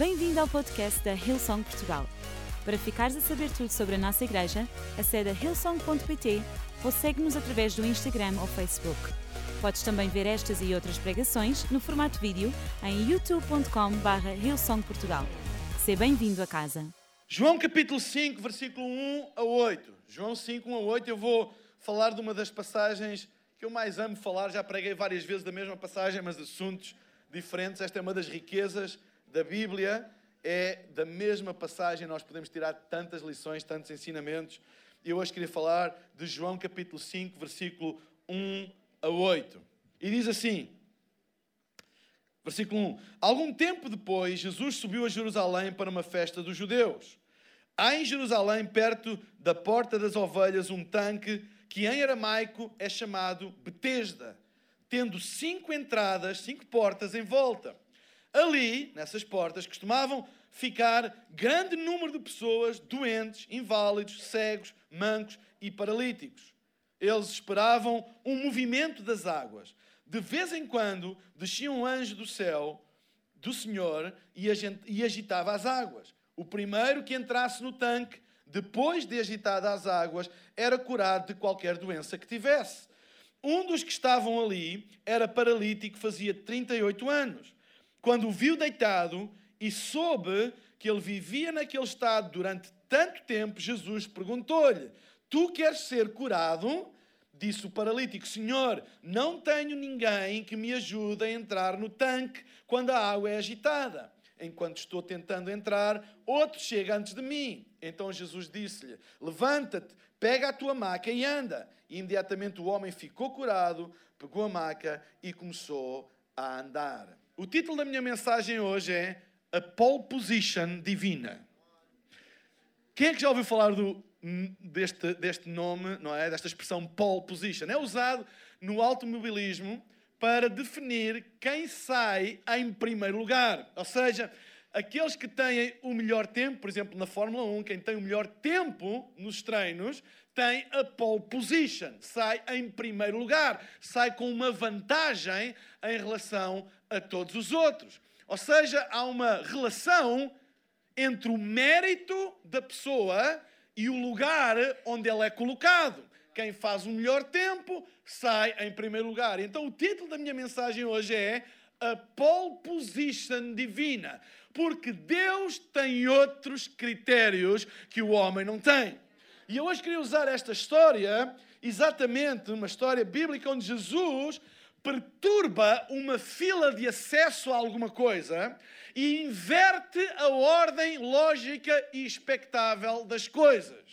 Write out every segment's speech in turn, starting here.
Bem-vindo ao podcast da Hillsong Portugal. Para ficares a saber tudo sobre a nossa igreja, acede a hillsong.pt ou segue-nos através do Instagram ou Facebook. Podes também ver estas e outras pregações no formato vídeo em youtube.com.br hillsongportugal. Seja bem-vindo a casa. João capítulo 5, versículo 1 a 8. João 5, 1 a 8, eu vou falar de uma das passagens que eu mais amo falar, já preguei várias vezes da mesma passagem, mas assuntos diferentes. Esta é uma das riquezas da Bíblia, é da mesma passagem, nós podemos tirar tantas lições, tantos ensinamentos. Eu hoje queria falar de João capítulo 5, versículo 1 a 8. E diz assim, versículo 1: Algum tempo depois, Jesus subiu a Jerusalém para uma festa dos judeus. Há em Jerusalém, perto da Porta das Ovelhas, um tanque que em aramaico é chamado Betesda, tendo cinco entradas, cinco portas em volta. Ali, nessas portas, costumavam ficar grande número de pessoas doentes, inválidos, cegos, mancos e paralíticos. Eles esperavam um movimento das águas. De vez em quando descia um anjo do céu do Senhor e agitava as águas. O primeiro que entrasse no tanque, depois de agitadas as águas, era curado de qualquer doença que tivesse. Um dos que estavam ali era paralítico, fazia 38 anos. Quando o viu deitado e soube que ele vivia naquele estado durante tanto tempo, Jesus perguntou-lhe: Tu queres ser curado? Disse o paralítico: Senhor, não tenho ninguém que me ajude a entrar no tanque quando a água é agitada. Enquanto estou tentando entrar, outro chega antes de mim. Então Jesus disse-lhe: Levanta-te, pega a tua maca e anda. E imediatamente o homem ficou curado, pegou a maca e começou a andar. O título da minha mensagem hoje é A Pole Position Divina. Quem é que já ouviu falar do, deste, deste nome, não é? Desta expressão pole position? É usado no automobilismo para definir quem sai em primeiro lugar. Ou seja, aqueles que têm o melhor tempo, por exemplo, na Fórmula 1, quem tem o melhor tempo nos treinos, tem a pole position, sai em primeiro lugar, sai com uma vantagem em relação a todos os outros. Ou seja, há uma relação entre o mérito da pessoa e o lugar onde ela é colocado. Quem faz o melhor tempo sai em primeiro lugar. Então, o título da minha mensagem hoje é A Pole Position Divina. Porque Deus tem outros critérios que o homem não tem. E eu hoje queria usar esta história, exatamente uma história bíblica onde Jesus perturba uma fila de acesso a alguma coisa e inverte a ordem lógica e expectável das coisas.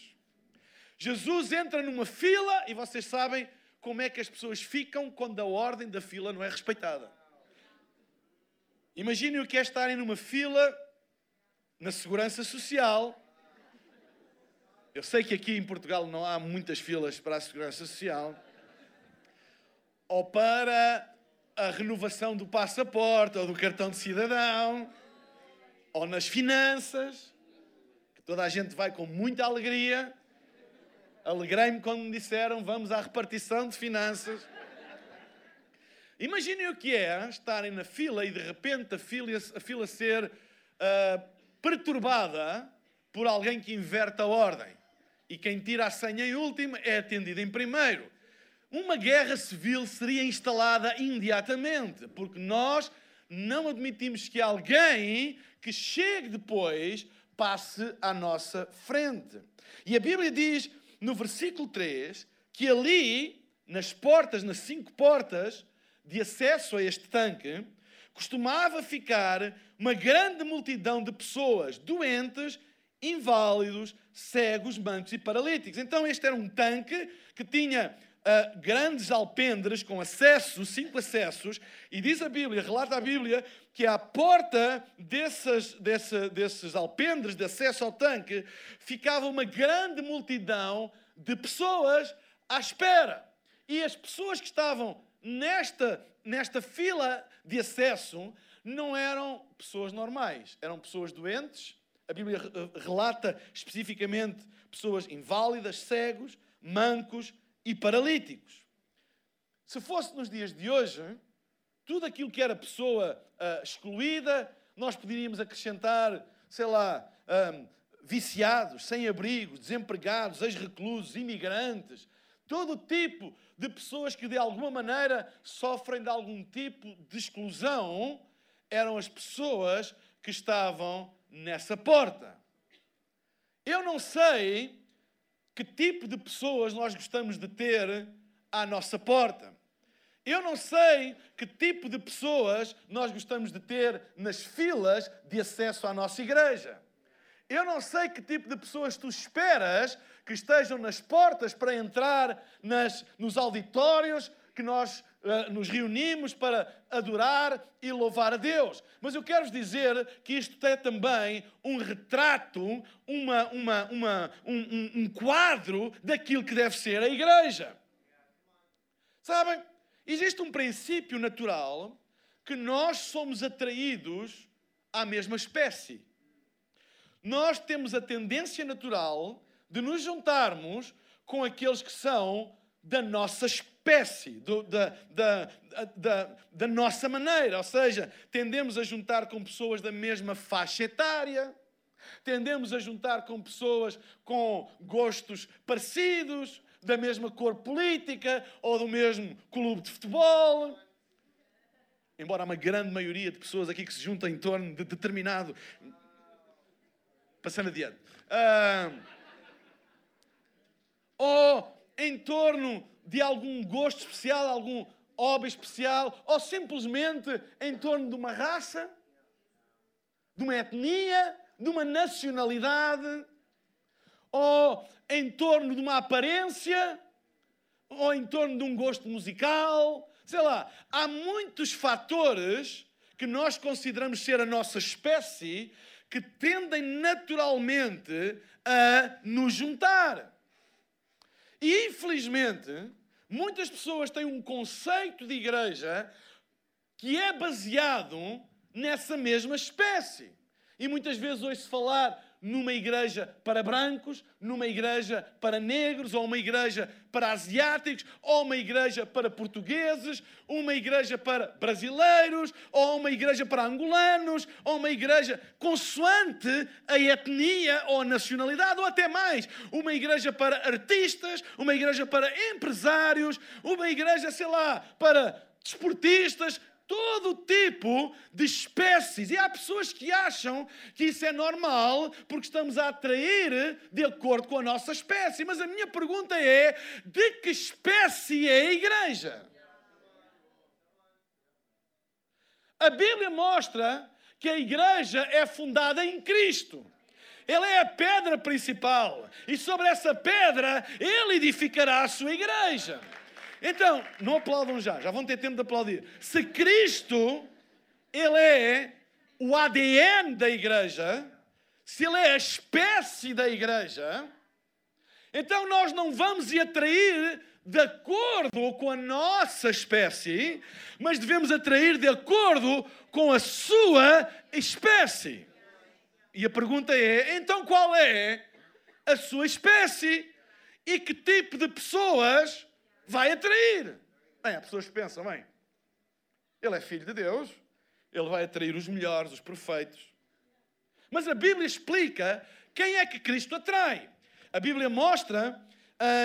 Jesus entra numa fila e vocês sabem como é que as pessoas ficam quando a ordem da fila não é respeitada. Imaginem o que é estarem numa fila na segurança social. Eu sei que aqui em Portugal não há muitas filas para a segurança social ou para a renovação do passaporte ou do cartão de cidadão, ou nas finanças, que toda a gente vai com muita alegria. Alegrei-me quando me disseram vamos à repartição de finanças. Imaginem o que é estarem na fila e de repente a fila, a fila ser uh, perturbada por alguém que inverte a ordem. E quem tira a senha em último é atendido em primeiro uma guerra civil seria instalada imediatamente, porque nós não admitimos que alguém que chegue depois passe à nossa frente. E a Bíblia diz no versículo 3 que ali, nas portas, nas cinco portas de acesso a este tanque, costumava ficar uma grande multidão de pessoas doentes, inválidos, cegos, mancos e paralíticos. Então, este era um tanque que tinha uh, grandes alpendres com acesso, cinco acessos, e diz a Bíblia, relata a Bíblia, que à porta desses, desse, desses alpendres de acesso ao tanque ficava uma grande multidão de pessoas à espera. E as pessoas que estavam nesta, nesta fila de acesso não eram pessoas normais, eram pessoas doentes. A Bíblia relata especificamente pessoas inválidas, cegos, mancos, e paralíticos. Se fosse nos dias de hoje, tudo aquilo que era pessoa uh, excluída, nós poderíamos acrescentar, sei lá, hum, viciados, sem abrigo, desempregados, ex-reclusos, imigrantes, todo tipo de pessoas que de alguma maneira sofrem de algum tipo de exclusão, eram as pessoas que estavam nessa porta. Eu não sei que tipo de pessoas nós gostamos de ter à nossa porta. Eu não sei que tipo de pessoas nós gostamos de ter nas filas de acesso à nossa igreja. Eu não sei que tipo de pessoas tu esperas que estejam nas portas para entrar nas, nos auditórios que nós uh, nos reunimos para adorar e louvar a Deus. Mas eu quero dizer que isto é também um retrato, uma, uma, uma, um, um, um quadro daquilo que deve ser a igreja. Sabem? Existe um princípio natural que nós somos atraídos à mesma espécie. Nós temos a tendência natural de nos juntarmos com aqueles que são da nossa espécie, do, da, da, da, da nossa maneira. Ou seja, tendemos a juntar com pessoas da mesma faixa etária, tendemos a juntar com pessoas com gostos parecidos, da mesma cor política ou do mesmo clube de futebol. Embora há uma grande maioria de pessoas aqui que se juntam em torno de determinado. Passando adiante. Uh... Ou em torno de algum gosto especial, algum hobby especial, ou simplesmente em torno de uma raça, de uma etnia, de uma nacionalidade ou em torno de uma aparência, ou em torno de um gosto musical, sei lá, há muitos fatores que nós consideramos ser a nossa espécie que tendem naturalmente a nos juntar. E infelizmente, muitas pessoas têm um conceito de igreja que é baseado nessa mesma espécie. E muitas vezes ouço falar numa igreja para brancos, numa igreja para negros, ou uma igreja para asiáticos, ou uma igreja para portugueses, uma igreja para brasileiros, ou uma igreja para angolanos, ou uma igreja consoante a etnia ou a nacionalidade, ou até mais, uma igreja para artistas, uma igreja para empresários, uma igreja, sei lá, para desportistas, todo tipo de espécies. E há pessoas que acham que isso é normal porque estamos a atrair de acordo com a nossa espécie. Mas a minha pergunta é: de que espécie é a igreja? A Bíblia mostra que a igreja é fundada em Cristo. Ele é a pedra principal. E sobre essa pedra, ele edificará a sua igreja. Então, não aplaudam já, já vão ter tempo de aplaudir. Se Cristo, Ele é o ADN da igreja, se Ele é a espécie da igreja, então nós não vamos e atrair de acordo com a nossa espécie, mas devemos atrair de acordo com a sua espécie. E a pergunta é: então qual é a sua espécie? E que tipo de pessoas vai atrair. Bem, há pessoas que pensam, bem, ele é filho de Deus, ele vai atrair os melhores, os perfeitos. Mas a Bíblia explica quem é que Cristo atrai. A Bíblia mostra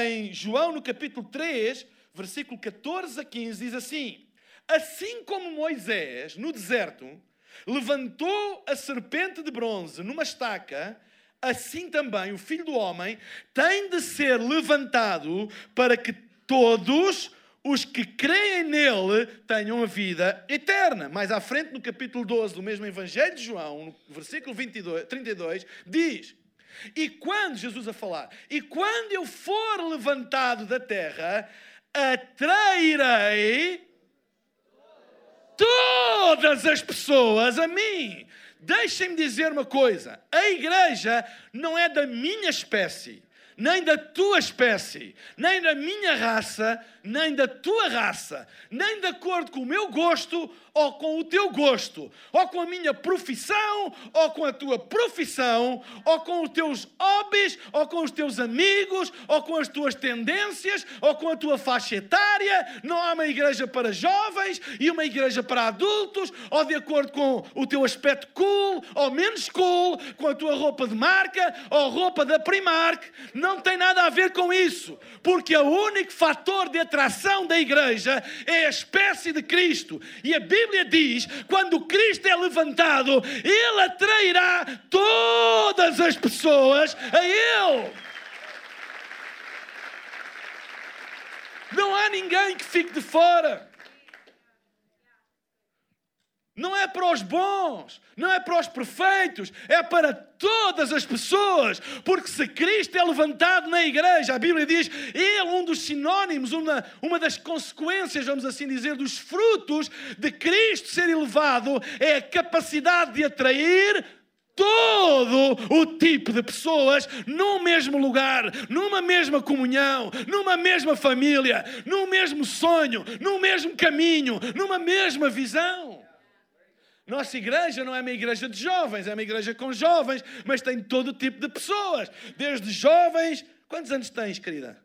em João, no capítulo 3, versículo 14 a 15, diz assim: Assim como Moisés, no deserto, levantou a serpente de bronze numa estaca, assim também o filho do homem tem de ser levantado para que todos os que creem nele tenham a vida eterna. Mais à frente, no capítulo 12 do mesmo Evangelho de João, no versículo 22, 32, diz: E quando, Jesus a falar, e quando eu for levantado da terra, atrairei todas as pessoas a mim. Deixem-me dizer uma coisa: a igreja não é da minha espécie nem da tua espécie, nem da minha raça, nem da tua raça, nem de acordo com o meu gosto ou com o teu gosto, ou com a minha profissão, ou com a tua profissão, ou com os teus hobbies, ou com os teus amigos, ou com as tuas tendências, ou com a tua faixa etária. Não há uma igreja para jovens e uma igreja para adultos, ou de acordo com o teu aspecto cool, ou menos cool, com a tua roupa de marca, ou roupa da Primark. Não tem nada a ver com isso, porque o único fator de atração da igreja é a espécie de Cristo. E a Bíblia diz: quando Cristo é levantado, Ele atrairá todas as pessoas a Ele. Não há ninguém que fique de fora. Não é para os bons, não é para os perfeitos, é para todas as pessoas. Porque se Cristo é levantado na igreja, a Bíblia diz, ele, um dos sinónimos, uma, uma das consequências, vamos assim dizer, dos frutos de Cristo ser elevado, é a capacidade de atrair todo o tipo de pessoas num mesmo lugar, numa mesma comunhão, numa mesma família, num mesmo sonho, num mesmo caminho, numa mesma visão. Nossa igreja não é uma igreja de jovens, é uma igreja com jovens, mas tem todo tipo de pessoas, desde jovens. Quantos anos tens, querida?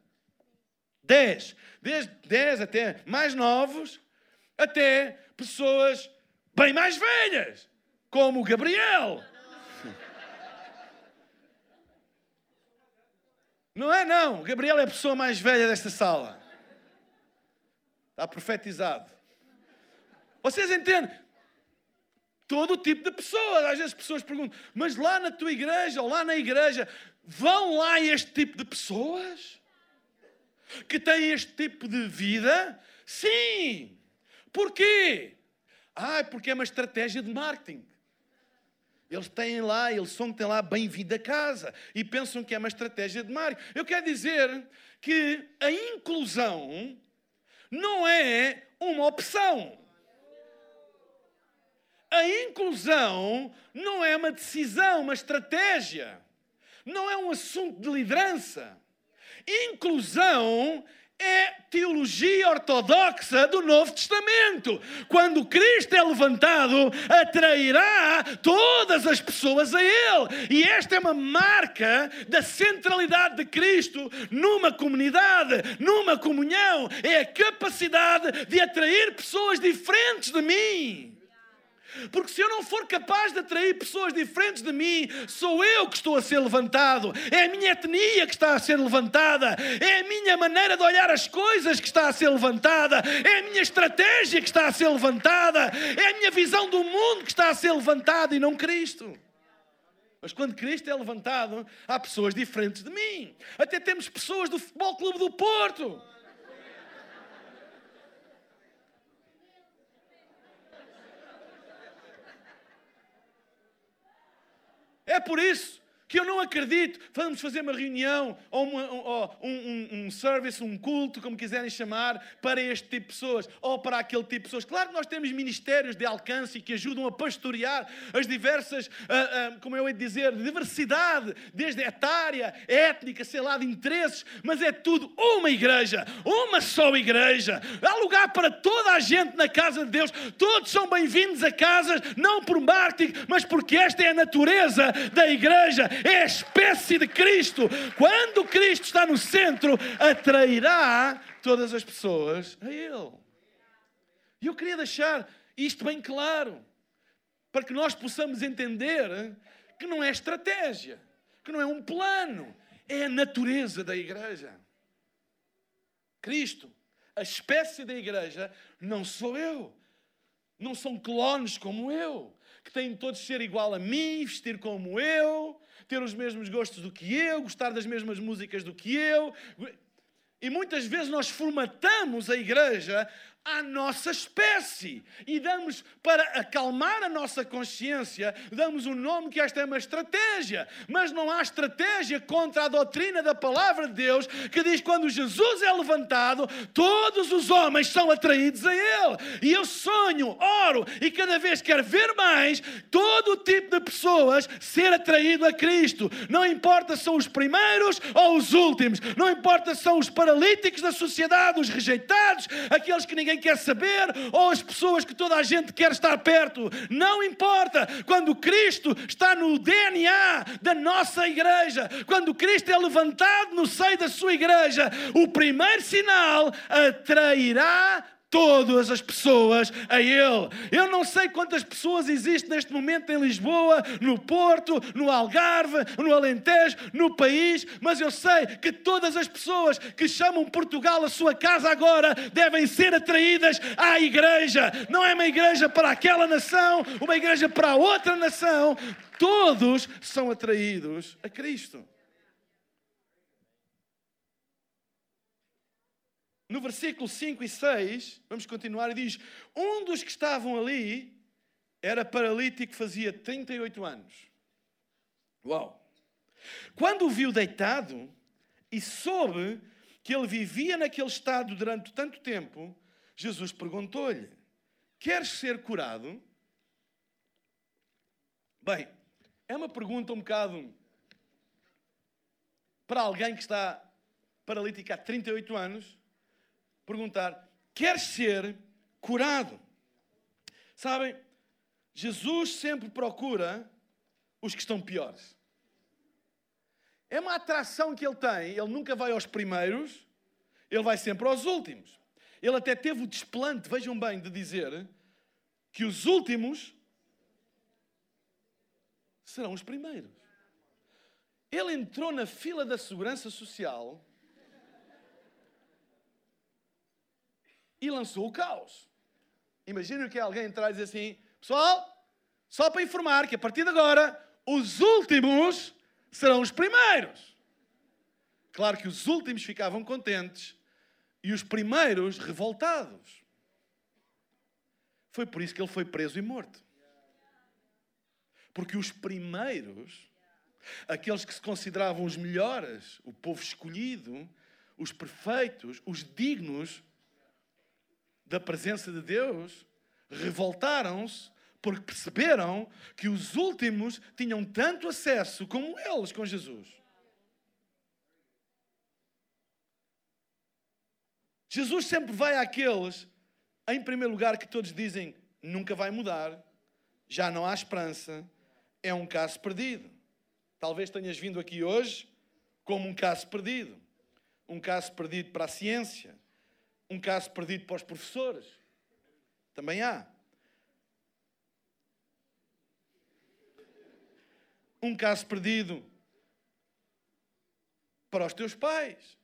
Dez. Desde dez até mais novos, até pessoas bem mais velhas, como o Gabriel. Não é, não. O Gabriel é a pessoa mais velha desta sala. Está profetizado. Vocês entendem? Todo tipo de pessoas. Às vezes pessoas perguntam, mas lá na tua igreja ou lá na igreja, vão lá este tipo de pessoas? Que têm este tipo de vida? Sim! Porquê? Ah, porque é uma estratégia de marketing. Eles têm lá, eles são que têm lá bem-vindo a casa e pensam que é uma estratégia de marketing. Eu quero dizer que a inclusão não é uma opção. A inclusão não é uma decisão, uma estratégia. Não é um assunto de liderança. Inclusão é teologia ortodoxa do Novo Testamento. Quando Cristo é levantado, atrairá todas as pessoas a Ele. E esta é uma marca da centralidade de Cristo numa comunidade, numa comunhão. É a capacidade de atrair pessoas diferentes de mim. Porque se eu não for capaz de atrair pessoas diferentes de mim, sou eu que estou a ser levantado. É a minha etnia que está a ser levantada. É a minha maneira de olhar as coisas que está a ser levantada. É a minha estratégia que está a ser levantada. É a minha visão do mundo que está a ser levantada e não Cristo. Mas quando Cristo é levantado, há pessoas diferentes de mim. Até temos pessoas do Futebol Clube do Porto. É por isso que eu não acredito. Vamos fazer uma reunião ou, uma, ou um, um, um, service, um culto, como quiserem chamar, para este tipo de pessoas ou para aquele tipo de pessoas. Claro que nós temos ministérios de alcance que ajudam a pastorear as diversas, uh, uh, como eu ia dizer, diversidade, desde etária, étnica, sei lá, de interesses, mas é tudo uma igreja, uma só igreja. Há lugar para toda a gente na casa de Deus. Todos são bem-vindos a casas, não por marketing, mas porque esta é a natureza da igreja é a espécie de Cristo. Quando Cristo está no centro, atrairá todas as pessoas a Ele. E eu queria deixar isto bem claro, para que nós possamos entender que não é estratégia, que não é um plano, é a natureza da igreja. Cristo, a espécie da igreja, não sou eu. Não são clones como eu, que têm todos de ser igual a mim, vestir como eu, ter os mesmos gostos do que eu, gostar das mesmas músicas do que eu. E muitas vezes nós formatamos a igreja à nossa espécie e damos para acalmar a nossa consciência, damos o um nome que esta é uma estratégia, mas não há estratégia contra a doutrina da palavra de Deus que diz quando Jesus é levantado, todos os homens são atraídos a ele. E eu sonho, oro e cada vez quero ver mais todo o tipo de pessoas ser atraído a Cristo. Não importa se são os primeiros ou os últimos, não importa se são os paralíticos da sociedade, os rejeitados, aqueles que ninguém ninguém quer saber ou as pessoas que toda a gente quer estar perto. Não importa. Quando Cristo está no DNA da nossa igreja, quando Cristo é levantado no seio da sua igreja, o primeiro sinal atrairá todas as pessoas a Ele. Eu não sei quantas pessoas existem neste momento em Lisboa, no Porto, no Algarve, no Alentejo, no país, mas eu sei que todas as pessoas que chamam Portugal a sua casa agora devem ser atraídas à igreja. Não é uma igreja para aquela nação, uma igreja para outra nação. Todos são atraídos a Cristo. No versículo 5 e 6, vamos continuar, e diz: Um dos que estavam ali era paralítico, fazia 38 anos. Uau! Quando o viu deitado e soube que ele vivia naquele estado durante tanto tempo, Jesus perguntou-lhe: Queres ser curado? Bem, é uma pergunta um bocado para alguém que está paralítico há 38 anos perguntar: quer ser curado? Sabem, Jesus sempre procura os que estão piores. É uma atração que ele tem, ele nunca vai aos primeiros, ele vai sempre aos últimos. Ele até teve o desplante, vejam bem, de dizer que os últimos serão os primeiros. Ele entrou na fila da segurança social e lançou o caos. Imagina que alguém entrar e dizer assim: Pessoal, só para informar que a partir de agora os últimos serão os primeiros. Claro que os últimos ficavam contentes e os primeiros revoltados. Foi por isso que ele foi preso e morto. Porque os primeiros, aqueles que se consideravam os melhores, o povo escolhido, os perfeitos, os dignos, da presença de Deus revoltaram-se porque perceberam que os últimos tinham tanto acesso como eles com Jesus. Jesus sempre vai àqueles, em primeiro lugar, que todos dizem nunca vai mudar, já não há esperança, é um caso perdido. Talvez tenhas vindo aqui hoje como um caso perdido. Um caso perdido para a ciência, um caso perdido para os professores. Também há. Um caso perdido para os teus pais.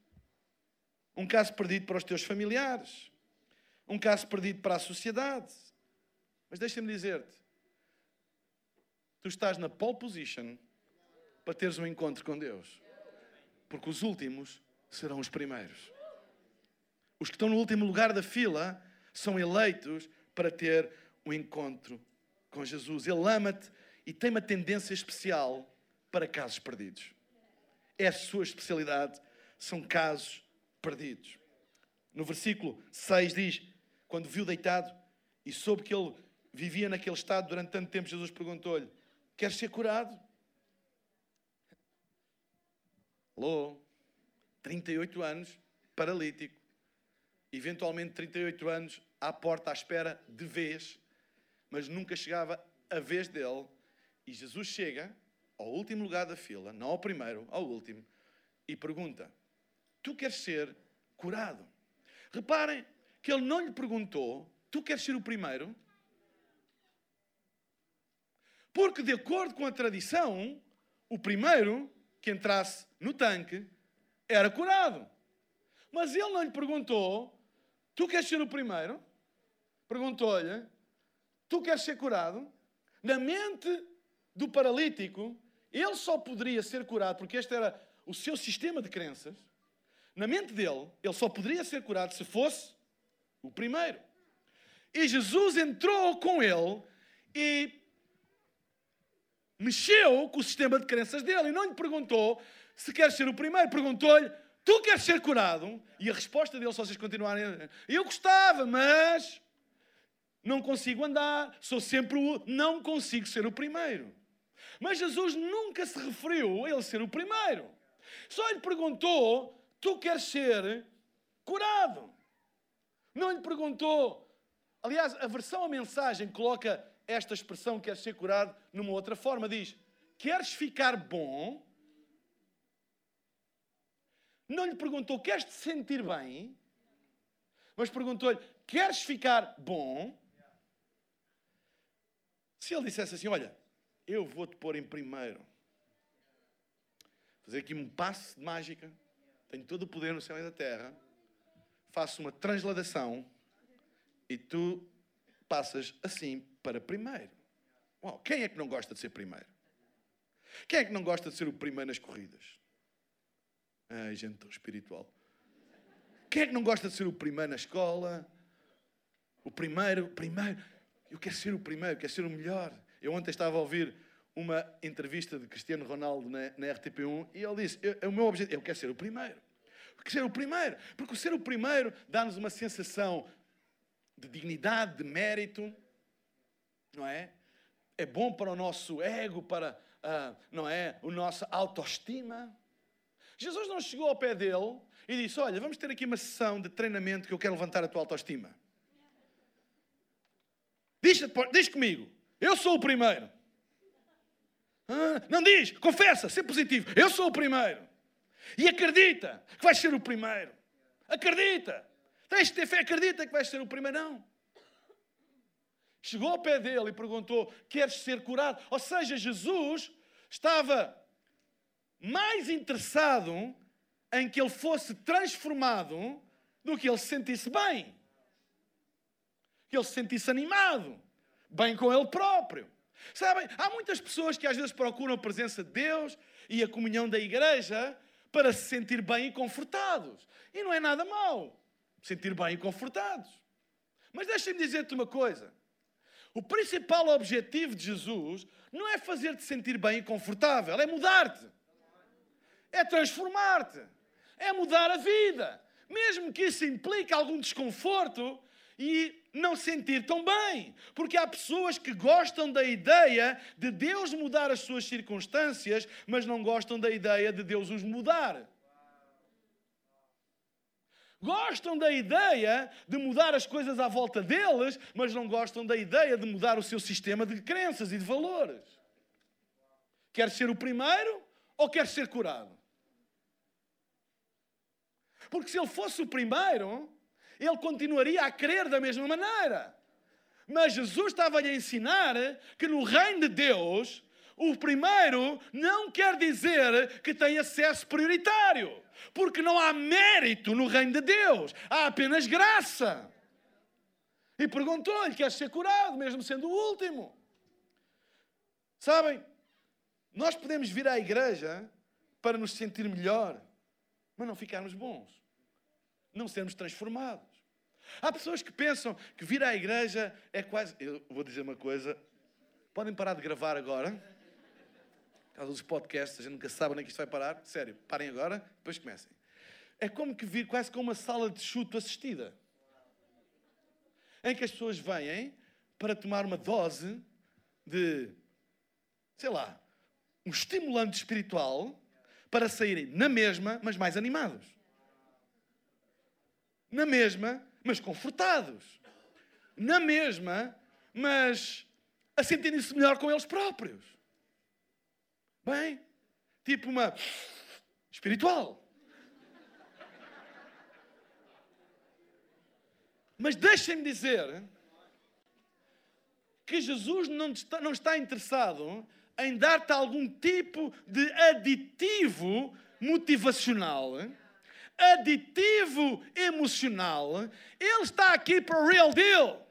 Um caso perdido para os teus familiares. Um caso perdido para a sociedade. Mas deixa-me dizer-te: tu estás na pole position para teres um encontro com Deus. Porque os últimos serão os primeiros. Os que estão no último lugar da fila são eleitos para ter um encontro com Jesus. Ele ama-te e tem uma tendência especial para casos perdidos. É a sua especialidade, são casos perdidos. No versículo 6 diz: Quando viu deitado e soube que ele vivia naquele estado durante tanto tempo, Jesus perguntou-lhe: Queres ser curado? Alô? 38 anos, paralítico eventualmente 38 anos, à porta à espera de vez, mas nunca chegava a vez dele. E Jesus chega ao último lugar da fila, não ao primeiro, ao último, e pergunta: Tu queres ser curado? Reparem que ele não lhe perguntou: Tu queres ser o primeiro? Porque, de acordo com a tradição, o primeiro que entrasse no tanque era curado. Mas ele não lhe perguntou Tu queres ser o primeiro? Perguntou-lhe. Tu queres ser curado? Na mente do paralítico, ele só poderia ser curado porque este era o seu sistema de crenças. Na mente dele, ele só poderia ser curado se fosse o primeiro. E Jesus entrou com ele e mexeu com o sistema de crenças dele e não lhe perguntou se quer ser o primeiro, perguntou-lhe Tu queres ser curado? E a resposta dele, se vocês continuarem, eu gostava, mas não consigo andar, sou sempre o. Não consigo ser o primeiro. Mas Jesus nunca se referiu a ele ser o primeiro. Só lhe perguntou: Tu queres ser curado? Não lhe perguntou. Aliás, a versão a mensagem coloca esta expressão, quer ser curado, numa outra forma. Diz: Queres ficar bom? Não lhe perguntou: Queres te sentir bem? Mas perguntou-lhe: Queres ficar bom? Se ele dissesse assim: Olha, eu vou-te pôr em primeiro, fazer aqui um passe de mágica, tenho todo o poder no céu e na terra, faço uma transladação e tu passas assim para primeiro. Uau, quem é que não gosta de ser primeiro? Quem é que não gosta de ser o primeiro nas corridas? Ai, gente tão espiritual. Quem é que não gosta de ser o primeiro na escola? O primeiro, primeiro. Eu quero ser o primeiro, quero ser o melhor. Eu ontem estava a ouvir uma entrevista de Cristiano Ronaldo na, na RTP1 e ele disse: eu, O meu objetivo, eu quero ser o primeiro. Quero ser o primeiro. Porque ser o primeiro dá-nos uma sensação de dignidade, de mérito, não é? É bom para o nosso ego, para, uh, não é? O nossa autoestima. Jesus não chegou ao pé dele e disse: Olha, vamos ter aqui uma sessão de treinamento que eu quero levantar a tua autoestima. Diz, diz comigo, eu sou o primeiro. Ah, não diz, confessa, ser positivo. Eu sou o primeiro. E acredita que vais ser o primeiro. Acredita. Tens de ter fé, acredita que vais ser o primeiro. Não. Chegou ao pé dele e perguntou: Queres ser curado? Ou seja, Jesus estava mais interessado em que ele fosse transformado do que ele se sentisse bem. Que ele se sentisse animado, bem com ele próprio. Sabem, há muitas pessoas que às vezes procuram a presença de Deus e a comunhão da igreja para se sentir bem e confortados. E não é nada mau sentir bem e confortados. Mas deixem-me dizer-te uma coisa. O principal objetivo de Jesus não é fazer-te sentir bem e confortável, é mudar-te é transformar-te, é mudar a vida. Mesmo que isso implique algum desconforto e não sentir tão bem. Porque há pessoas que gostam da ideia de Deus mudar as suas circunstâncias, mas não gostam da ideia de Deus os mudar. Gostam da ideia de mudar as coisas à volta deles, mas não gostam da ideia de mudar o seu sistema de crenças e de valores. Quer ser o primeiro ou quer ser curado? Porque se ele fosse o primeiro, ele continuaria a crer da mesma maneira. Mas Jesus estava-lhe a ensinar que no reino de Deus, o primeiro não quer dizer que tem acesso prioritário. Porque não há mérito no reino de Deus, há apenas graça. E perguntou-lhe: quer ser curado, mesmo sendo o último? Sabem, nós podemos vir à igreja para nos sentir melhor, mas não ficarmos bons não sermos transformados. Há pessoas que pensam que vir à igreja é quase. Eu vou dizer uma coisa. Podem parar de gravar agora. Por causa dos podcasts, a gente nunca sabe onde é que isto vai parar. Sério, parem agora, depois comecem. É como que vir quase como uma sala de chuto assistida. Em que as pessoas vêm para tomar uma dose de, sei lá, um estimulante espiritual para saírem na mesma, mas mais animados na mesma, mas confortados. Na mesma, mas a sentirem-se melhor com eles próprios. Bem, tipo uma espiritual. Mas deixem-me dizer que Jesus não está, não está interessado em dar-te algum tipo de aditivo motivacional aditivo emocional, ele está aqui para o real deal.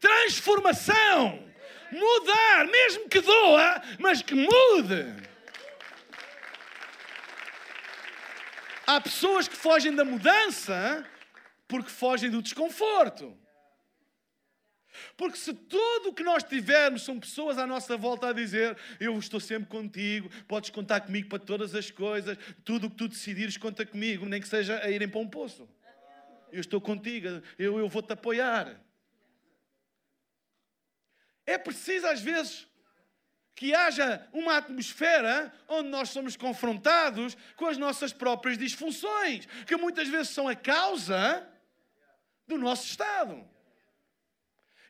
Transformação. Mudar, mesmo que doa, mas que mude. Há pessoas que fogem da mudança porque fogem do desconforto. Porque se tudo o que nós tivermos são pessoas à nossa volta a dizer: Eu estou sempre contigo, podes contar comigo para todas as coisas, tudo o que tu decidires, conta comigo, nem que seja a irem para um poço. Eu estou contigo, eu, eu vou-te apoiar. É preciso, às vezes, que haja uma atmosfera onde nós somos confrontados com as nossas próprias disfunções, que muitas vezes são a causa do nosso estado.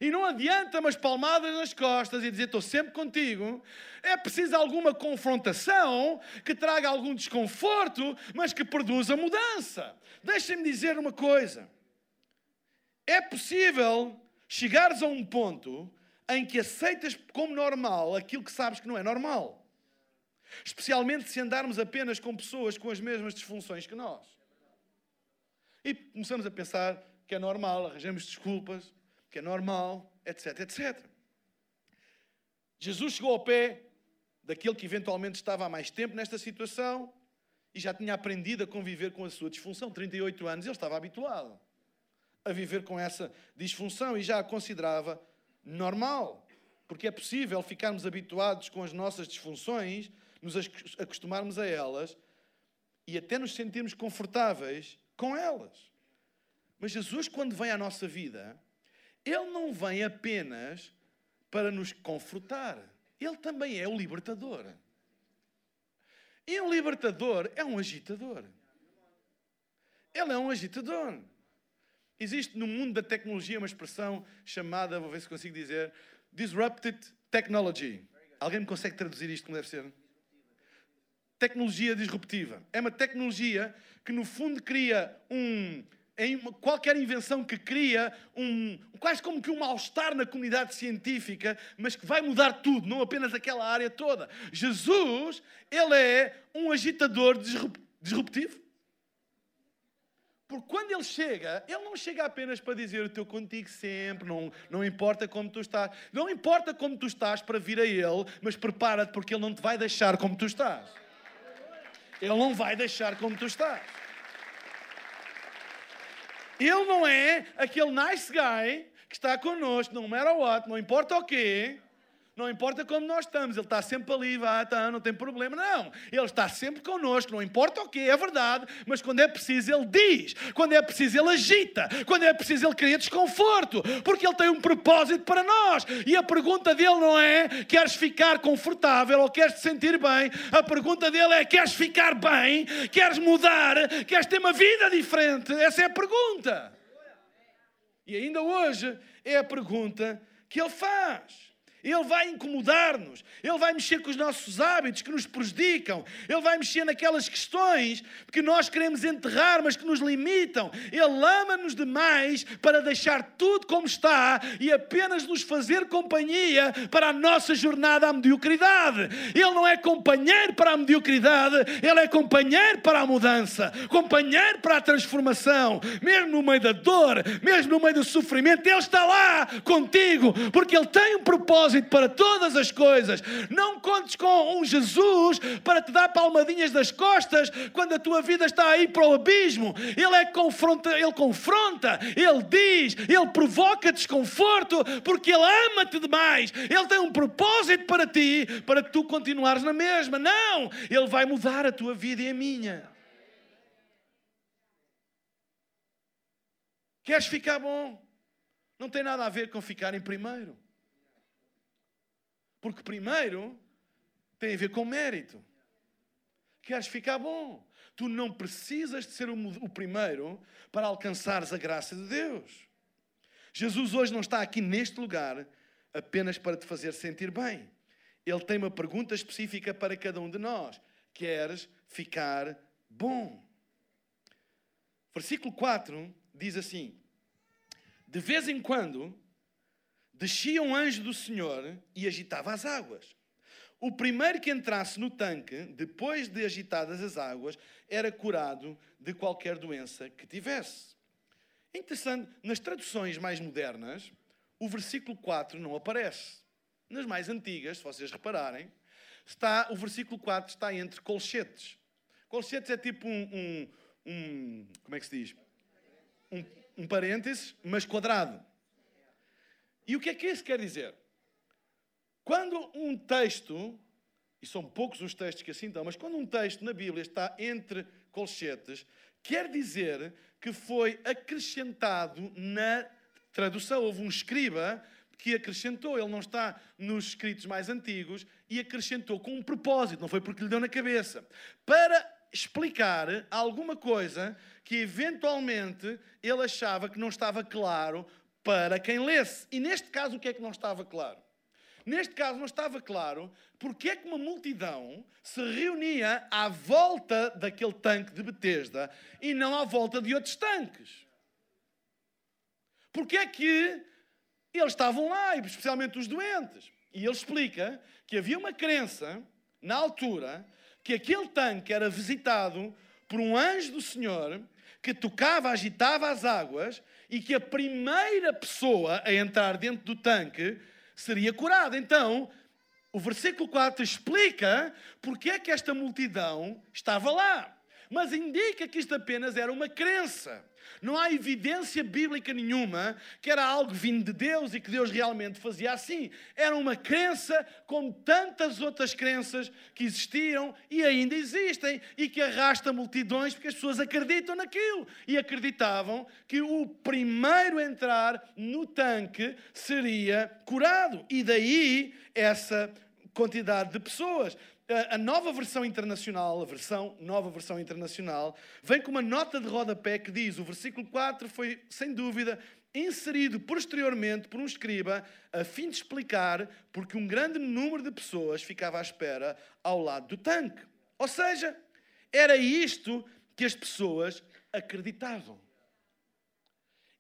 E não adianta umas palmadas nas costas e dizer estou sempre contigo. É preciso alguma confrontação que traga algum desconforto, mas que produza mudança. Deixem-me dizer uma coisa. É possível chegares a um ponto em que aceitas como normal aquilo que sabes que não é normal. Especialmente se andarmos apenas com pessoas com as mesmas disfunções que nós. E começamos a pensar que é normal, arranjamos desculpas, que é normal, etc, etc. Jesus chegou ao pé daquele que eventualmente estava há mais tempo nesta situação e já tinha aprendido a conviver com a sua disfunção. 38 anos, ele estava habituado a viver com essa disfunção e já a considerava normal. Porque é possível ficarmos habituados com as nossas disfunções, nos acostumarmos a elas e até nos sentirmos confortáveis com elas. Mas Jesus, quando vem à nossa vida, Ele não vem apenas para nos confortar, Ele também é o libertador. E um libertador é um agitador. Ele é um agitador. Existe no mundo da tecnologia uma expressão chamada, vou ver se consigo dizer, disrupted technology. Alguém me consegue traduzir isto como deve ser? Tecnologia disruptiva. É uma tecnologia que, no fundo, cria um. Em qualquer invenção que cria um, quase como que um mal-estar na comunidade científica, mas que vai mudar tudo, não apenas aquela área toda. Jesus, ele é um agitador disruptivo. Porque quando ele chega, ele não chega apenas para dizer eu estou contigo sempre, não, não importa como tu estás. Não importa como tu estás para vir a ele, mas prepara-te porque ele não te vai deixar como tu estás. Ele não vai deixar como tu estás. Ele não é aquele nice guy que está connosco, no matter what, não importa o quê, não importa como nós estamos, Ele está sempre ali, vá, tá, não tem problema. Não, Ele está sempre connosco, não importa o que, é verdade, mas quando é preciso Ele diz, quando é preciso Ele agita, quando é preciso Ele cria desconforto, porque Ele tem um propósito para nós. E a pergunta dele não é: queres ficar confortável ou queres te sentir bem? A pergunta dele é: queres ficar bem? Queres mudar? Queres ter uma vida diferente? Essa é a pergunta. E ainda hoje é a pergunta que Ele faz. Ele vai incomodar-nos, Ele vai mexer com os nossos hábitos que nos prejudicam, Ele vai mexer naquelas questões que nós queremos enterrar, mas que nos limitam. Ele ama-nos demais para deixar tudo como está e apenas nos fazer companhia para a nossa jornada à mediocridade. Ele não é companheiro para a mediocridade, Ele é companheiro para a mudança, companheiro para a transformação, mesmo no meio da dor, mesmo no meio do sofrimento, Ele está lá contigo, porque Ele tem um propósito propósito para todas as coisas. Não contes com um Jesus para te dar palmadinhas das costas quando a tua vida está aí para o abismo. Ele é confronta, ele confronta, ele diz, ele provoca desconforto porque ele ama-te demais. Ele tem um propósito para ti, para que tu continuares na mesma. Não, ele vai mudar a tua vida e a minha. Queres ficar bom? Não tem nada a ver com ficar em primeiro. Porque primeiro tem a ver com mérito. Queres ficar bom? Tu não precisas de ser o primeiro para alcançares a graça de Deus. Jesus hoje não está aqui neste lugar apenas para te fazer sentir bem. Ele tem uma pergunta específica para cada um de nós. Queres ficar bom? Versículo 4 diz assim: De vez em quando descia um anjo do Senhor e agitava as águas. O primeiro que entrasse no tanque, depois de agitadas as águas, era curado de qualquer doença que tivesse. interessante, nas traduções mais modernas, o versículo 4 não aparece. Nas mais antigas, se vocês repararem, está, o versículo 4 está entre colchetes. Colchetes é tipo um, um, um como é que se diz? Um, um parênteses, mas quadrado. E o que é que isso quer dizer? Quando um texto, e são poucos os textos que assim estão, mas quando um texto na Bíblia está entre colchetes, quer dizer que foi acrescentado na tradução. Houve um escriba que acrescentou, ele não está nos escritos mais antigos, e acrescentou com um propósito, não foi porque lhe deu na cabeça. Para explicar alguma coisa que eventualmente ele achava que não estava claro para quem lesse. E neste caso, o que é que não estava claro? Neste caso, não estava claro porque é que uma multidão se reunia à volta daquele tanque de Betesda e não à volta de outros tanques. Porque é que eles estavam lá, especialmente os doentes. E ele explica que havia uma crença, na altura, que aquele tanque era visitado por um anjo do Senhor que tocava, agitava as águas e que a primeira pessoa a entrar dentro do tanque seria curada. Então, o versículo 4 explica porque é que esta multidão estava lá, mas indica que isto apenas era uma crença. Não há evidência bíblica nenhuma que era algo vindo de Deus e que Deus realmente fazia assim. Era uma crença como tantas outras crenças que existiam e ainda existem e que arrasta multidões porque as pessoas acreditam naquilo e acreditavam que o primeiro a entrar no tanque seria curado. E daí essa quantidade de pessoas a nova versão internacional, a versão, nova versão internacional, vem com uma nota de rodapé que diz: o versículo 4 foi, sem dúvida, inserido posteriormente por um escriba a fim de explicar porque um grande número de pessoas ficava à espera ao lado do tanque. Ou seja, era isto que as pessoas acreditavam.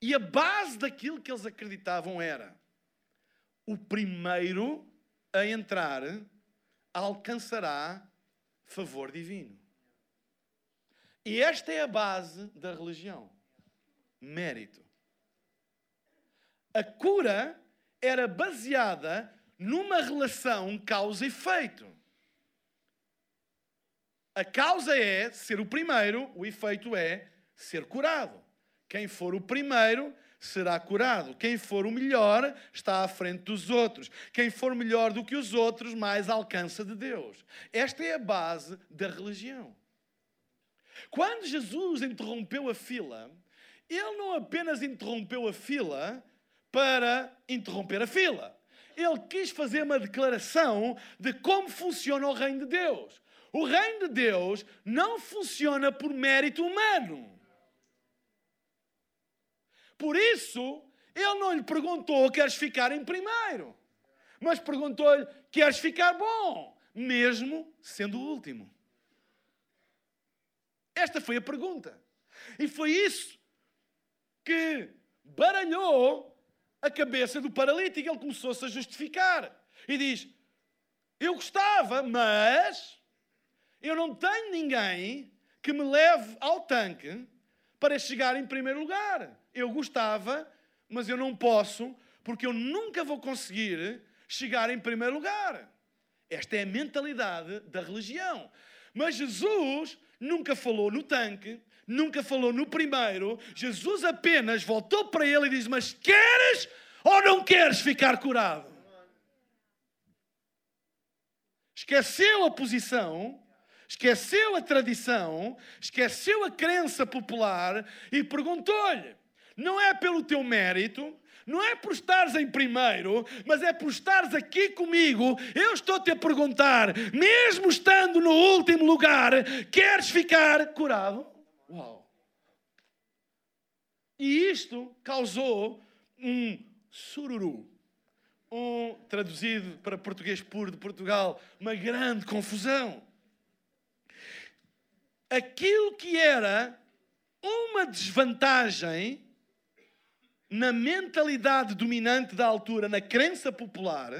E a base daquilo que eles acreditavam era o primeiro a entrar alcançará favor divino. E esta é a base da religião: mérito. A cura era baseada numa relação causa-efeito. A causa é ser o primeiro, o efeito é ser curado. Quem for o primeiro será curado. Quem for o melhor está à frente dos outros. Quem for melhor do que os outros, mais alcança de Deus. Esta é a base da religião. Quando Jesus interrompeu a fila, ele não apenas interrompeu a fila para interromper a fila. Ele quis fazer uma declaração de como funciona o reino de Deus. O reino de Deus não funciona por mérito humano. Por isso, ele não lhe perguntou: queres ficar em primeiro? Mas perguntou-lhe: queres ficar bom? Mesmo sendo o último. Esta foi a pergunta. E foi isso que baralhou a cabeça do paralítico. Ele começou-se a justificar. E diz: Eu gostava, mas eu não tenho ninguém que me leve ao tanque para chegar em primeiro lugar eu gostava, mas eu não posso, porque eu nunca vou conseguir chegar em primeiro lugar. Esta é a mentalidade da religião. Mas Jesus nunca falou no tanque, nunca falou no primeiro. Jesus apenas voltou para ele e diz: Mas queres ou não queres ficar curado? Esqueceu a posição, esqueceu a tradição, esqueceu a crença popular e perguntou-lhe: não é pelo teu mérito, não é por estares em primeiro, mas é por estares aqui comigo. Eu estou-te a perguntar, mesmo estando no último lugar, queres ficar curado? Uau! E isto causou um sururu, um, traduzido para português puro de Portugal, uma grande confusão. Aquilo que era uma desvantagem na mentalidade dominante da altura, na crença popular,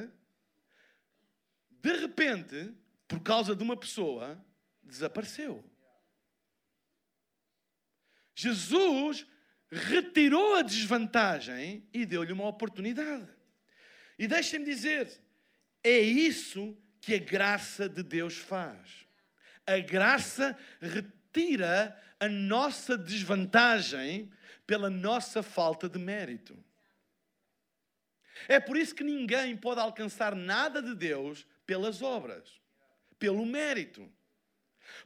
de repente, por causa de uma pessoa, desapareceu. Jesus retirou a desvantagem e deu-lhe uma oportunidade. E deixem-me dizer, é isso que a graça de Deus faz. A graça retira a nossa desvantagem pela nossa falta de mérito. É por isso que ninguém pode alcançar nada de Deus pelas obras, pelo mérito.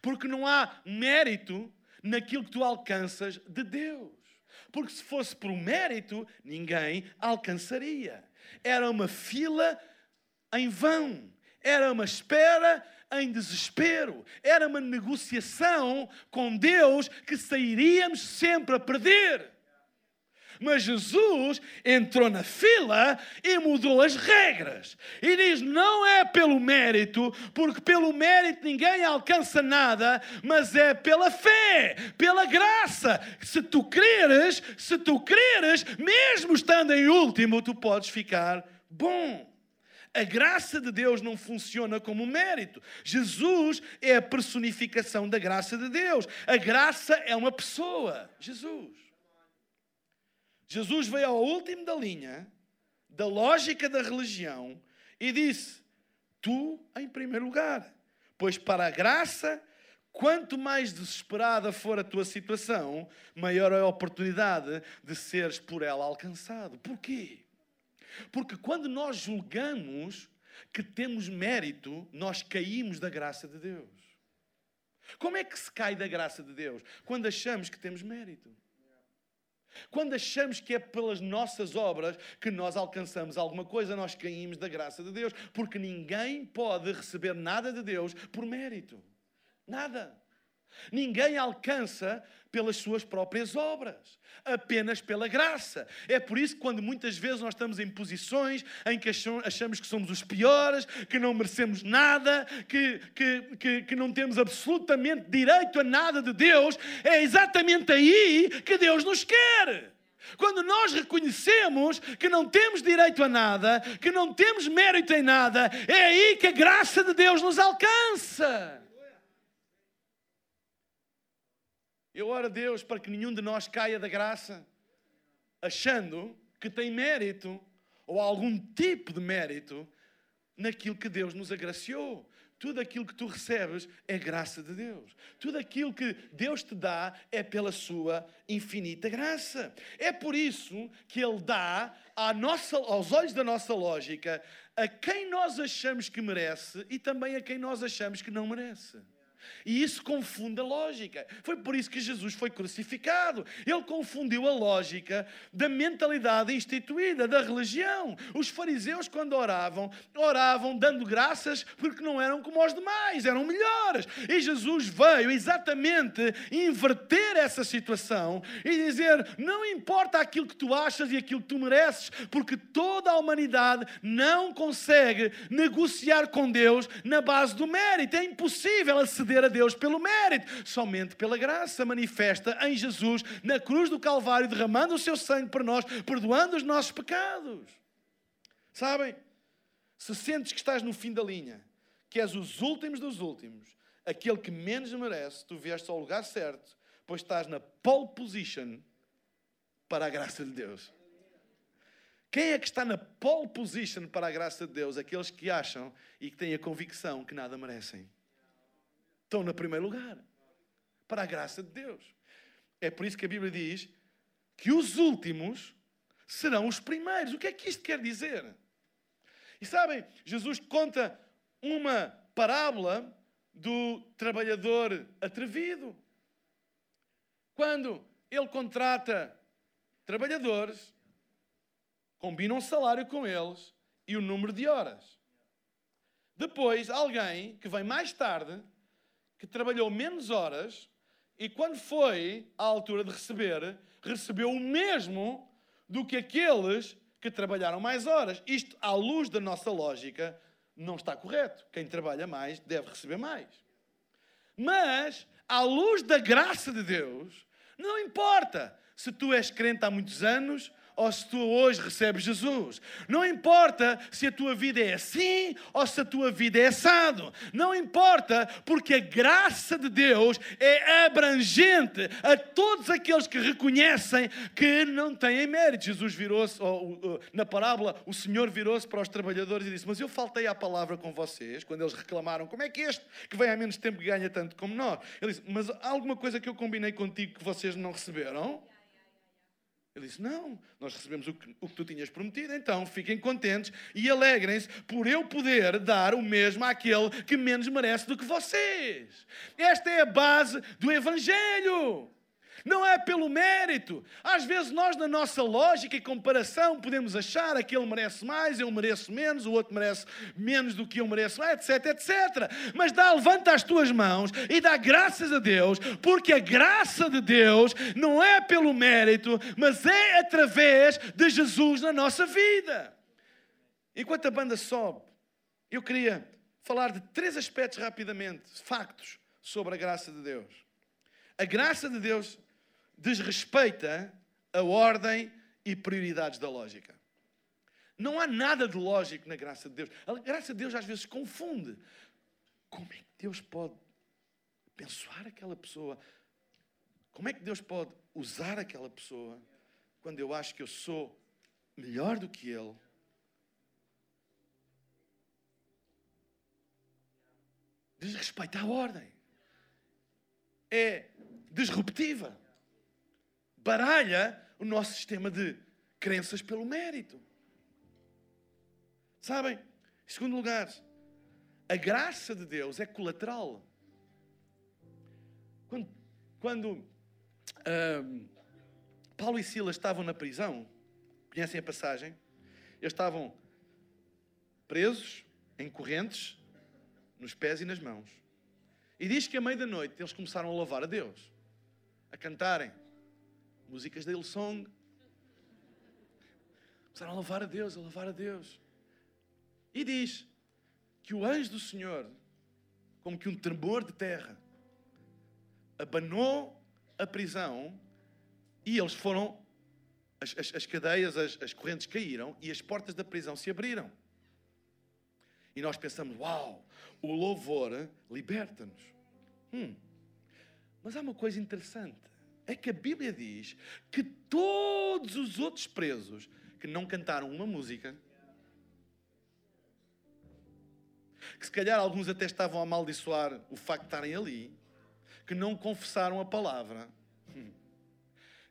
Porque não há mérito naquilo que tu alcanças de Deus. Porque se fosse por mérito, ninguém alcançaria. Era uma fila em vão. era uma espera em desespero. Era uma negociação com Deus que sairíamos sempre a perder. Mas Jesus entrou na fila e mudou as regras. E diz: não é pelo mérito, porque pelo mérito ninguém alcança nada, mas é pela fé, pela graça. Se tu creres, se tu creres, mesmo estando em último, tu podes ficar bom. A graça de Deus não funciona como mérito. Jesus é a personificação da graça de Deus. A graça é uma pessoa, Jesus. Jesus veio ao último da linha, da lógica da religião, e disse: Tu em primeiro lugar. Pois para a graça, quanto mais desesperada for a tua situação, maior é a oportunidade de seres por ela alcançado. Porquê? Porque quando nós julgamos que temos mérito, nós caímos da graça de Deus. Como é que se cai da graça de Deus? Quando achamos que temos mérito. Quando achamos que é pelas nossas obras que nós alcançamos alguma coisa, nós caímos da graça de Deus, porque ninguém pode receber nada de Deus por mérito. Nada. Ninguém alcança pelas suas próprias obras, apenas pela graça. É por isso que, quando muitas vezes nós estamos em posições em que achamos que somos os piores, que não merecemos nada, que, que, que, que não temos absolutamente direito a nada de Deus, é exatamente aí que Deus nos quer. Quando nós reconhecemos que não temos direito a nada, que não temos mérito em nada, é aí que a graça de Deus nos alcança. Eu oro a Deus para que nenhum de nós caia da graça, achando que tem mérito ou algum tipo de mérito naquilo que Deus nos agraciou. Tudo aquilo que tu recebes é graça de Deus. Tudo aquilo que Deus te dá é pela sua infinita graça. É por isso que Ele dá nossa, aos olhos da nossa lógica a quem nós achamos que merece e também a quem nós achamos que não merece. E isso confunde a lógica. Foi por isso que Jesus foi crucificado. Ele confundiu a lógica da mentalidade instituída, da religião. Os fariseus, quando oravam, oravam dando graças porque não eram como os demais, eram melhores. E Jesus veio exatamente inverter essa situação e dizer: não importa aquilo que tu achas e aquilo que tu mereces, porque toda a humanidade não consegue negociar com Deus na base do mérito. É impossível aceder a Deus pelo mérito, somente pela graça manifesta em Jesus, na cruz do Calvário, derramando o seu sangue por nós, perdoando os nossos pecados. Sabem? Se sentes que estás no fim da linha, que és os últimos dos últimos, aquele que menos merece, tu vieste ao lugar certo, pois estás na pole position para a graça de Deus. Quem é que está na pole position para a graça de Deus? Aqueles que acham e que têm a convicção que nada merecem estão no primeiro lugar. Para a graça de Deus. É por isso que a Bíblia diz que os últimos serão os primeiros. O que é que isto quer dizer? E sabem, Jesus conta uma parábola do trabalhador atrevido. Quando ele contrata trabalhadores, combina um salário com eles e o número de horas. Depois, alguém que vem mais tarde que trabalhou menos horas e quando foi à altura de receber, recebeu o mesmo do que aqueles que trabalharam mais horas. Isto, à luz da nossa lógica, não está correto. Quem trabalha mais deve receber mais. Mas, à luz da graça de Deus, não importa se tu és crente há muitos anos ou se tu hoje recebes Jesus. Não importa se a tua vida é assim ou se a tua vida é assado. Não importa, porque a graça de Deus é abrangente a todos aqueles que reconhecem que não têm mérito. Jesus virou-se, na parábola, o Senhor virou-se para os trabalhadores e disse: Mas eu faltei à palavra com vocês, quando eles reclamaram: Como é que este que vem há menos tempo ganha tanto como nós? Ele disse: Mas há alguma coisa que eu combinei contigo que vocês não receberam? Ele disse: Não, nós recebemos o que, o que tu tinhas prometido, então fiquem contentes e alegrem-se por eu poder dar o mesmo àquele que menos merece do que vocês. Esta é a base do Evangelho. Não é pelo mérito. Às vezes nós, na nossa lógica e comparação, podemos achar que ele merece mais, eu mereço menos, o outro merece menos do que eu mereço, etc, etc. Mas dá, levanta as tuas mãos e dá graças a Deus, porque a graça de Deus não é pelo mérito, mas é através de Jesus na nossa vida. Enquanto a banda sobe, eu queria falar de três aspectos rapidamente, factos sobre a graça de Deus. A graça de Deus desrespeita a ordem e prioridades da lógica. Não há nada de lógico na graça de Deus. A graça de Deus às vezes confunde. Como é que Deus pode abençoar aquela pessoa? Como é que Deus pode usar aquela pessoa quando eu acho que eu sou melhor do que Ele? Desrespeita a ordem. É disruptiva baralha o nosso sistema de crenças pelo mérito. Sabem? Em segundo lugar, a graça de Deus é colateral. Quando, quando Paulo e Silas estavam na prisão, conhecem a passagem? Eles estavam presos em correntes nos pés e nas mãos. E diz que à meia da noite eles começaram a louvar a Deus, a cantarem músicas da Hillsong. Começaram a louvar a Deus, a louvar a Deus. E diz que o anjo do Senhor, como que um tremor de terra, abanou a prisão e eles foram, as, as, as cadeias, as, as correntes caíram e as portas da prisão se abriram. E nós pensamos, uau, o louvor liberta-nos. Hum. Mas há uma coisa interessante é que a Bíblia diz que todos os outros presos que não cantaram uma música, que se calhar alguns até estavam a amaldiçoar o facto de estarem ali, que não confessaram a palavra,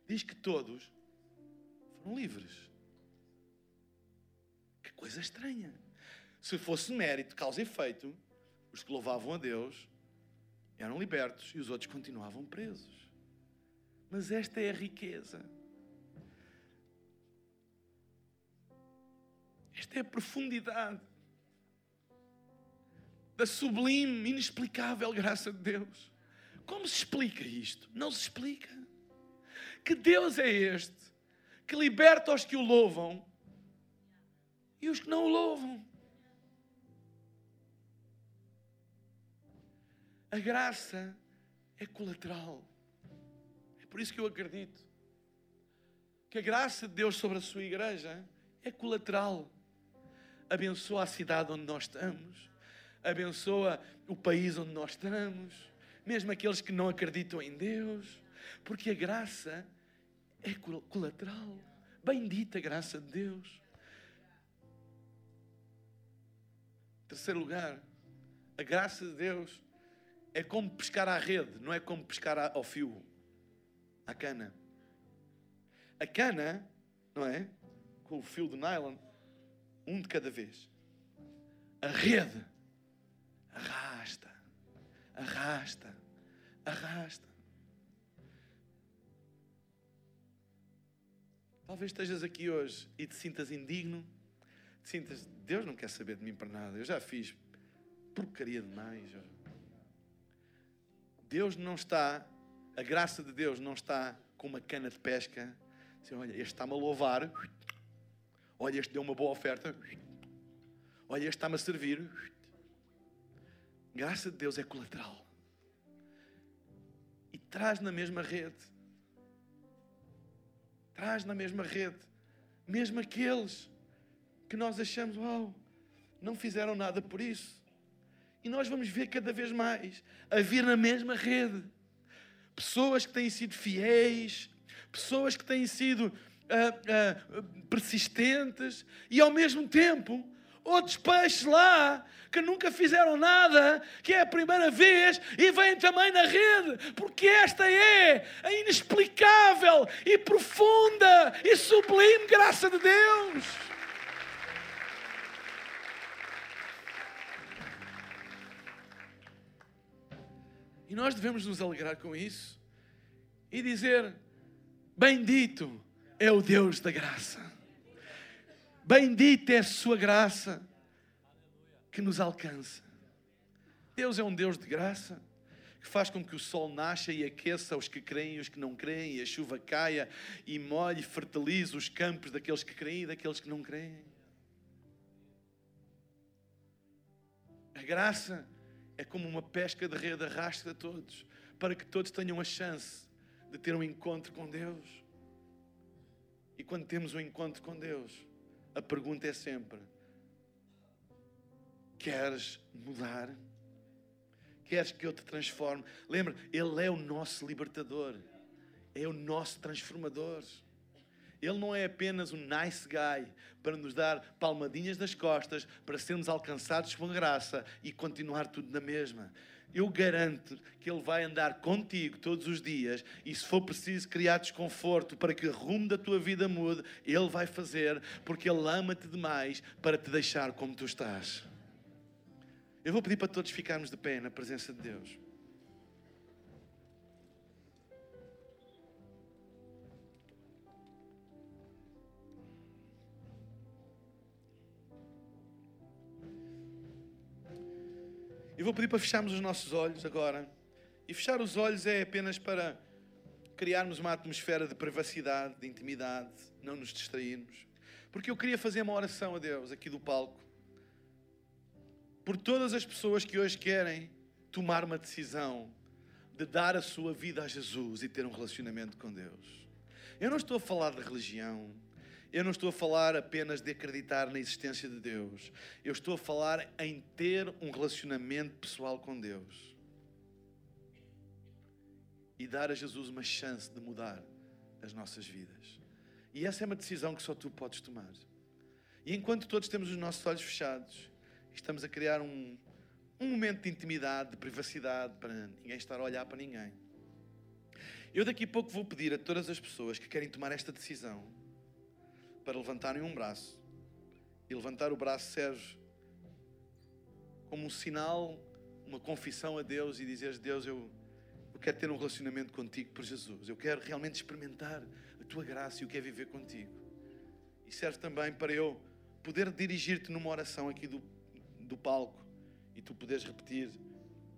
diz que todos foram livres. Que coisa estranha. Se fosse mérito, causa e efeito, os que louvavam a Deus eram libertos e os outros continuavam presos. Mas esta é a riqueza. Esta é a profundidade da sublime, inexplicável graça de Deus. Como se explica isto? Não se explica. Que Deus é este que liberta os que o louvam e os que não o louvam. A graça é colateral. Por isso que eu acredito que a graça de Deus sobre a sua igreja é colateral. Abençoa a cidade onde nós estamos, abençoa o país onde nós estamos, mesmo aqueles que não acreditam em Deus, porque a graça é colateral. Bendita a graça de Deus. Terceiro lugar, a graça de Deus é como pescar à rede, não é como pescar ao fio a cana. A cana, não é? Com o fio de nylon, um de cada vez. A rede arrasta, arrasta, arrasta. Talvez estejas aqui hoje e te sintas indigno, te sintas, Deus não quer saber de mim para nada, eu já fiz porcaria demais. Deus não está a graça de Deus não está com uma cana de pesca. Assim, olha, este está-me a louvar. Olha, este deu uma boa oferta. Olha, este está-me a servir. Graça de Deus é colateral. E traz na mesma rede. Traz na mesma rede. Mesmo aqueles que nós achamos, uau, não fizeram nada por isso. E nós vamos ver cada vez mais a vir na mesma rede pessoas que têm sido fiéis, pessoas que têm sido uh, uh, persistentes e ao mesmo tempo outros peixes lá que nunca fizeram nada, que é a primeira vez e vêm também na rede, porque esta é a inexplicável e profunda e sublime graça de Deus. E nós devemos nos alegrar com isso. e dizer: Bendito é o Deus da graça. Bendita é a sua graça que nos alcança. Deus é um Deus de graça que faz com que o sol nasça e aqueça os que creem e os que não creem, e a chuva caia e molhe e fertilize os campos daqueles que creem e daqueles que não creem. A graça é como uma pesca de rede, arrasta todos, para que todos tenham a chance de ter um encontro com Deus. E quando temos um encontro com Deus, a pergunta é sempre: queres mudar? Queres que eu te transforme? Lembra, Ele é o nosso libertador, é o nosso transformador. Ele não é apenas um nice guy para nos dar palmadinhas nas costas, para sermos alcançados com graça e continuar tudo na mesma eu garanto que Ele vai andar contigo todos os dias e se for preciso criar desconforto para que o rumo da tua vida mude, Ele vai fazer, porque Ele ama-te demais para te deixar como tu estás. Eu vou pedir para todos ficarmos de pé na presença de Deus. Eu vou pedir para fecharmos os nossos olhos agora. E fechar os olhos é apenas para criarmos uma atmosfera de privacidade, de intimidade, não nos distrairmos. Porque eu queria fazer uma oração a Deus aqui do palco. Por todas as pessoas que hoje querem tomar uma decisão de dar a sua vida a Jesus e ter um relacionamento com Deus. Eu não estou a falar de religião, eu não estou a falar apenas de acreditar na existência de Deus. Eu estou a falar em ter um relacionamento pessoal com Deus. E dar a Jesus uma chance de mudar as nossas vidas. E essa é uma decisão que só tu podes tomar. E enquanto todos temos os nossos olhos fechados, estamos a criar um, um momento de intimidade, de privacidade, para ninguém estar a olhar para ninguém. Eu daqui a pouco vou pedir a todas as pessoas que querem tomar esta decisão para levantarem um braço. E levantar o braço serve como um sinal, uma confissão a Deus e dizeres: Deus, eu, eu quero ter um relacionamento contigo por Jesus. Eu quero realmente experimentar a tua graça e o que é viver contigo. E serve também para eu poder dirigir-te numa oração aqui do, do palco e tu poderes repetir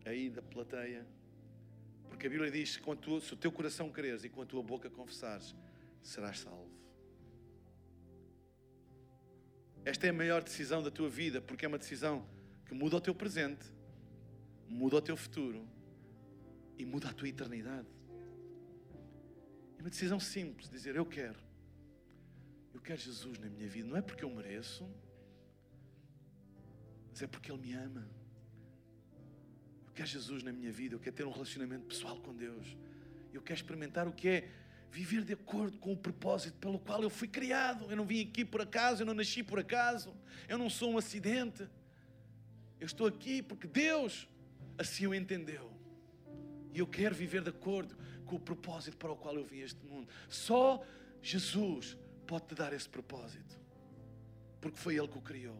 aí da plateia. Porque a Bíblia diz: que se o teu coração creres e com a tua boca confessares, serás salvo. Esta é a maior decisão da tua vida, porque é uma decisão que muda o teu presente, muda o teu futuro e muda a tua eternidade. É uma decisão simples, dizer eu quero. Eu quero Jesus na minha vida, não é porque eu mereço, mas é porque Ele me ama. Eu quero Jesus na minha vida, eu quero ter um relacionamento pessoal com Deus. Eu quero experimentar o que é viver de acordo com o propósito pelo qual eu fui criado. Eu não vim aqui por acaso, eu não nasci por acaso, eu não sou um acidente. Eu estou aqui porque Deus assim o entendeu. E eu quero viver de acordo com o propósito para o qual eu vim a este mundo. Só Jesus pode te dar esse propósito, porque foi Ele que o criou.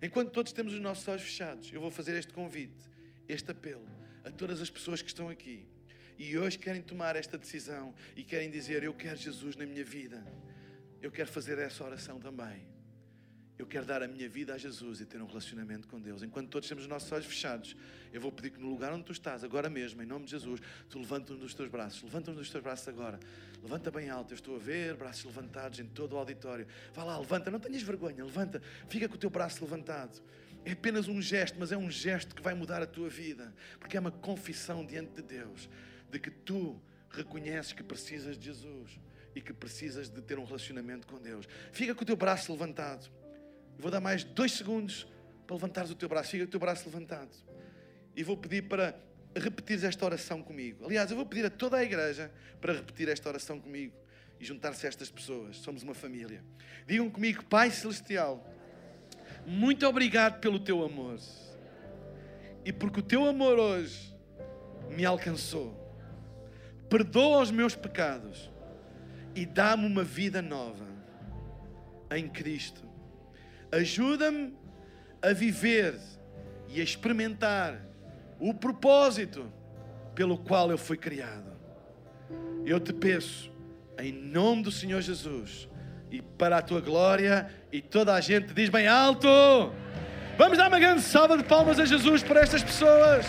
Enquanto todos temos os nossos olhos fechados, eu vou fazer este convite, este apelo a todas as pessoas que estão aqui e hoje querem tomar esta decisão e querem dizer: Eu quero Jesus na minha vida, eu quero fazer essa oração também. Eu quero dar a minha vida a Jesus e ter um relacionamento com Deus. Enquanto todos temos os nossos olhos fechados, eu vou pedir que no lugar onde tu estás, agora mesmo, em nome de Jesus, tu levanta um dos teus braços. Levanta um dos teus braços agora. Levanta bem alto. Eu estou a ver braços levantados em todo o auditório. Vá lá, levanta. Não tenhas vergonha. Levanta. Fica com o teu braço levantado. É apenas um gesto, mas é um gesto que vai mudar a tua vida. Porque é uma confissão diante de Deus de que tu reconheces que precisas de Jesus e que precisas de ter um relacionamento com Deus. Fica com o teu braço levantado. vou dar mais dois segundos para levantares o teu braço. Fica com o teu braço levantado. E vou pedir para repetires esta oração comigo. Aliás, eu vou pedir a toda a igreja para repetir esta oração comigo e juntar-se a estas pessoas. Somos uma família. Digam comigo, Pai Celestial, muito obrigado pelo teu amor. E porque o teu amor hoje me alcançou perdoa os meus pecados e dá-me uma vida nova em Cristo. Ajuda-me a viver e a experimentar o propósito pelo qual eu fui criado. eu te peço, em nome do Senhor Jesus, e para a tua glória, e toda a gente diz bem alto. Vamos dar uma grande salva de palmas a Jesus por estas pessoas.